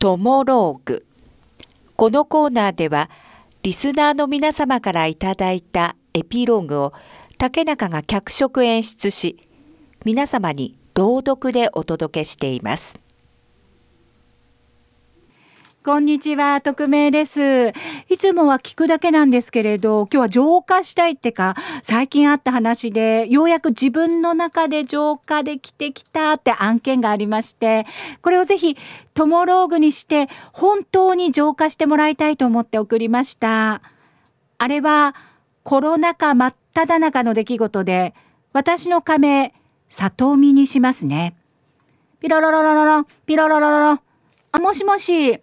トモローグ。このコーナーではリスナーの皆様からいただいたエピローグを竹中が脚色演出し皆様に朗読でお届けしています。こんにちは、匿名です。いつもは聞くだけなんですけれど、今日は浄化したいってか、最近あった話で、ようやく自分の中で浄化できてきたって案件がありまして、これをぜひ、トモローグにして、本当に浄化してもらいたいと思って送りました。あれは、コロナ禍真っ只中の出来事で、私の仮名、里見にしますね。ピロロロロロロ、ピロロロロロ。あ、もしもし。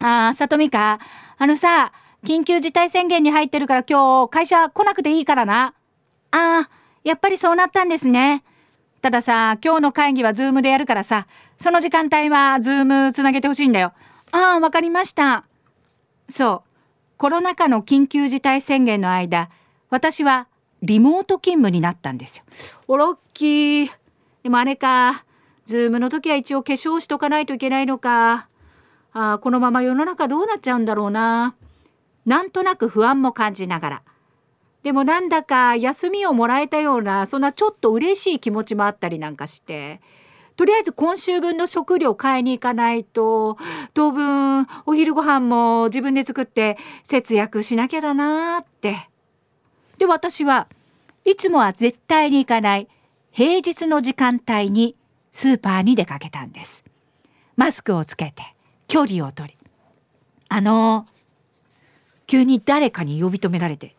ああ、さとみか。あのさ、緊急事態宣言に入ってるから今日会社来なくていいからな。ああ、やっぱりそうなったんですね。たださ、今日の会議はズームでやるからさ、その時間帯はズームつなげてほしいんだよ。ああ、わかりました。そう。コロナ禍の緊急事態宣言の間、私はリモート勤務になったんですよ。おラッキー。でもあれか、ズームの時は一応化粧しとかないといけないのか。あこのまま世の中どうなっちゃうんだろうな。なんとなく不安も感じながら。でもなんだか休みをもらえたようなそんなちょっと嬉しい気持ちもあったりなんかしてとりあえず今週分の食料買いに行かないと当分お昼ご飯も自分で作って節約しなきゃだなってで私はいつもは絶対に行かない平日の時間帯にスーパーに出かけたんですマスクをつけて距離を取りあの急に誰かに呼び止められて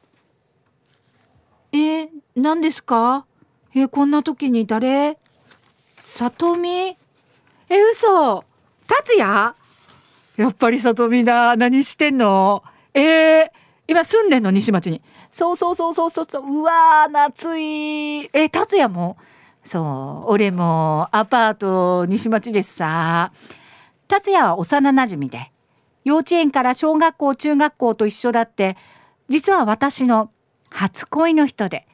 「えー、何ですか？えー、こんな時に誰？里美？え嘘！達也？やっぱり里美だ。何してんの？えー、今住んでんの？西町に。そうそうそうそうそうそう。うわー夏い。え達也も？そう。俺もアパート西町ですさ。達也は幼なじみで幼稚園から小学校中学校と一緒だって実は私の初恋の人で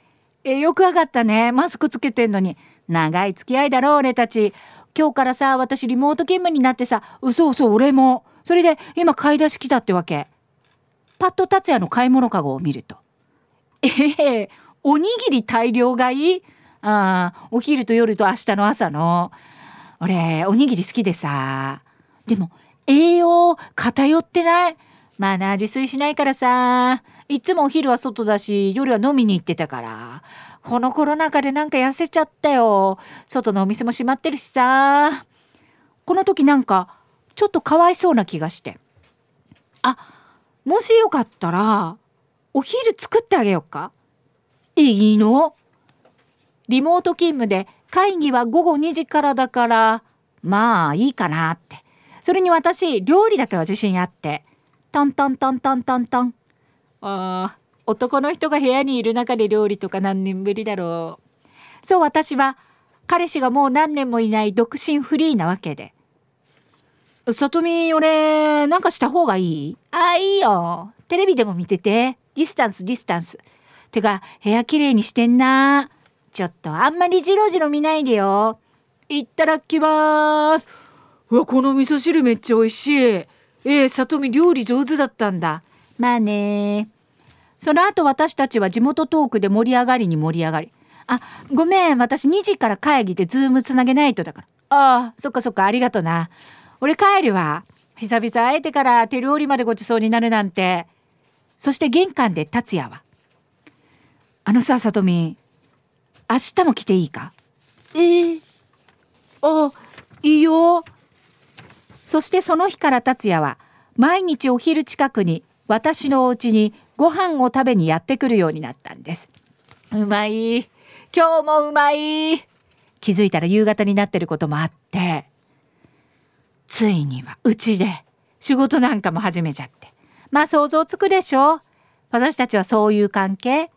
えよくわかったね。マスクつけてんのに長い付き合いだろ俺たち。今日からさ私リモート勤務になってさ嘘嘘俺も。それで今買い出し来たってわけ。パッと達也の買い物かごを見るとええー、おにぎり大量買い？ああお昼と夜と明日の朝の。俺おにぎり好きでさ。でも栄養偏ってない。まあな自炊しないからさ。いつもお昼は外だし夜は飲みに行ってたから。このコロナ禍でなんか痩せちゃったよ。外のお店も閉まってるしさ。この時なんかちょっとかわいそうな気がして。あもしよかったらお昼作ってあげようか。えいいの。リモート勤務で会議は午後2時からだからまあいいかなって。それに私料理だけは自信あってトントントントントントン。あ男の人が部屋にいる中で料理とか何年ぶりだろう。そう私は彼氏がもう何年もいない独身フリーなわけで。里見俺なんかした方がいい？あいいよ。テレビでも見てて。ディスタンスディスタンス。てか部屋きれいにしてんな。ちょっとあんまりジロジロ見ないでよ。いただきます。うわこの味噌汁めっちゃ美味しい。えー、里見料理上手だったんだ。まあね。その後私たちは地元トークで盛り上がりに盛り上がり。あごめん。私2時から会議でズームつなげないとだから。ああ。そっかそっかありがとな。俺帰るわ。久々会えてから手料理までごちそうになるなんて。そして玄関で達也は「あのさ里美明日も来ていいか?」えー、あいいよそしてその日から達也は毎日お昼近くに私のお家にご飯を食べにやってくるようになったんです。うまい今日もうまい気づいたら夕方になってることもあってついにはうちで仕事なんかも始めちゃってまあ想像つくでしょ私たちはそういう関係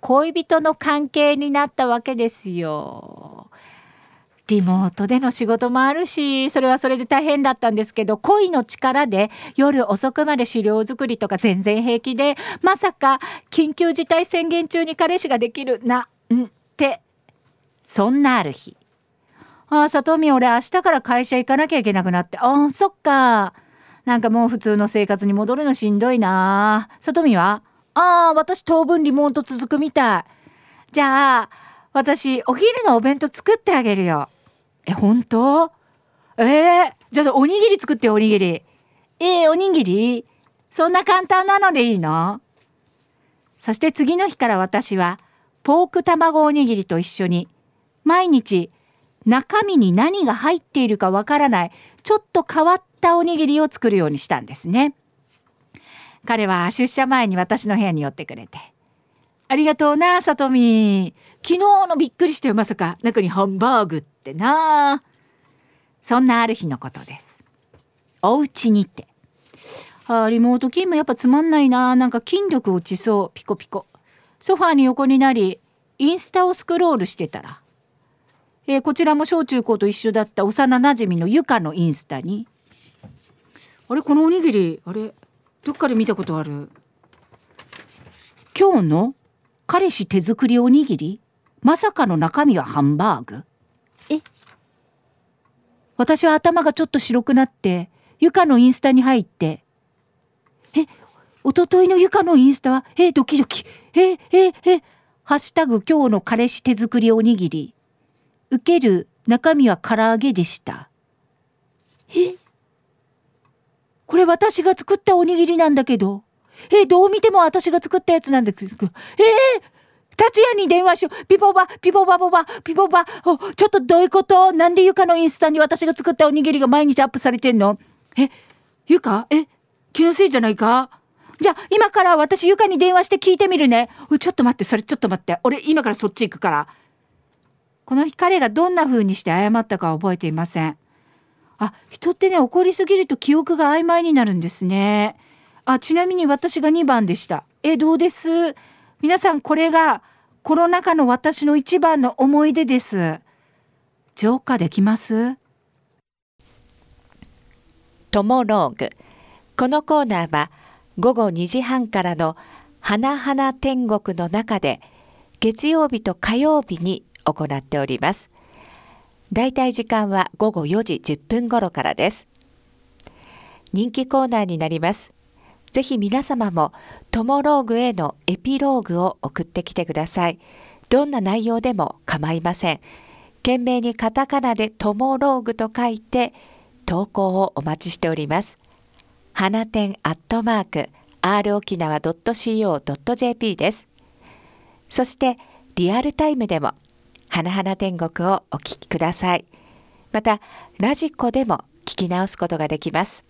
恋人の関係になったわけですよ。リモートでの仕事もあるしそれはそれで大変だったんですけど恋の力で夜遅くまで資料作りとか全然平気でまさか緊急事態宣言中に彼氏ができるなんってそんなある日ああ、里美俺明日から会社行かなきゃいけなくなって。ああ、そっか。なんかもう普通の生活に戻るのしんどいな。里美は？ああ、私当分リモート続くみたい。じゃあ、私お昼のお弁当作ってあげるよ。え、本当？えー、じゃあおにぎり作っておにぎり。えー、おにぎり？そんな簡単なのでいいの？そして次の日から私はポーク卵おにぎりと一緒に毎日中身に何が入っているかわからないちょっと変わったおにぎりを作るようにしたんですね。彼は出社前に私の部屋に寄ってくれて「ありがとうなさとみ昨日のびっくりしたよまさか。中にハンバーグってな」そんなある日のことです。お家にて。あリモート勤務やっぱつまんないな。なんか筋力落ちそう。ピコピコ。ソファーに横になりインスタをスクロールしてたら、えー、こちらも小中高と一緒だった幼なじみのゆかのインスタに。あれこのおにぎりあれどっかで見たことある。今日の彼氏手作りおにぎり？まさかの中身はハンバーグえ？私は頭がちょっと白くなってゆかのインスタに入ってえ、おとといのゆかのインスタは、え、ドキドキ。え、え、え、ハッシュタグ今日の彼氏手作りおにぎり。受ける中身は唐揚げでした。え？これ私が作ったおにぎりなんだけど。え、どう見ても私が作ったやつなんだけど。えー、達也に電話しよう。ピポバ、ピポバボバ、ピポバ。ちょっとどういうこと？なんでゆかのインスタに私が作ったおにぎりが毎日アップされてんの？え、ゆかえ、気のせいじゃないか？じゃあ今から私ゆかに電話して聞いてみるね。ちょっと待ってそれちょっと待って。俺今からそっち行くから。この日彼がどんな風にして謝ったか覚えていません。あ人ってね怒りすぎると記憶が曖昧になるんですね。あちなみに私が2番でしたえどうです？皆さんこれがコロナ禍の私の一番の思い出です浄化できます？トモローグこのコーナーは午後2時半からの「花々天国」の中で月曜日と火曜日に行っております。だいたい時間は午後4時10分頃からです。人気コーナーになります。ぜひ皆様もトモローグへのエピローグを送ってきてください。どんな内容でも構いません。懸命にカタカナでトモローグと書いて投稿をお待ちしております。花店アットマーク r 沖縄 .co.jp です。そしてリアルタイムでも花々天国をお聞きください。またラジコでも聞き直すことができます。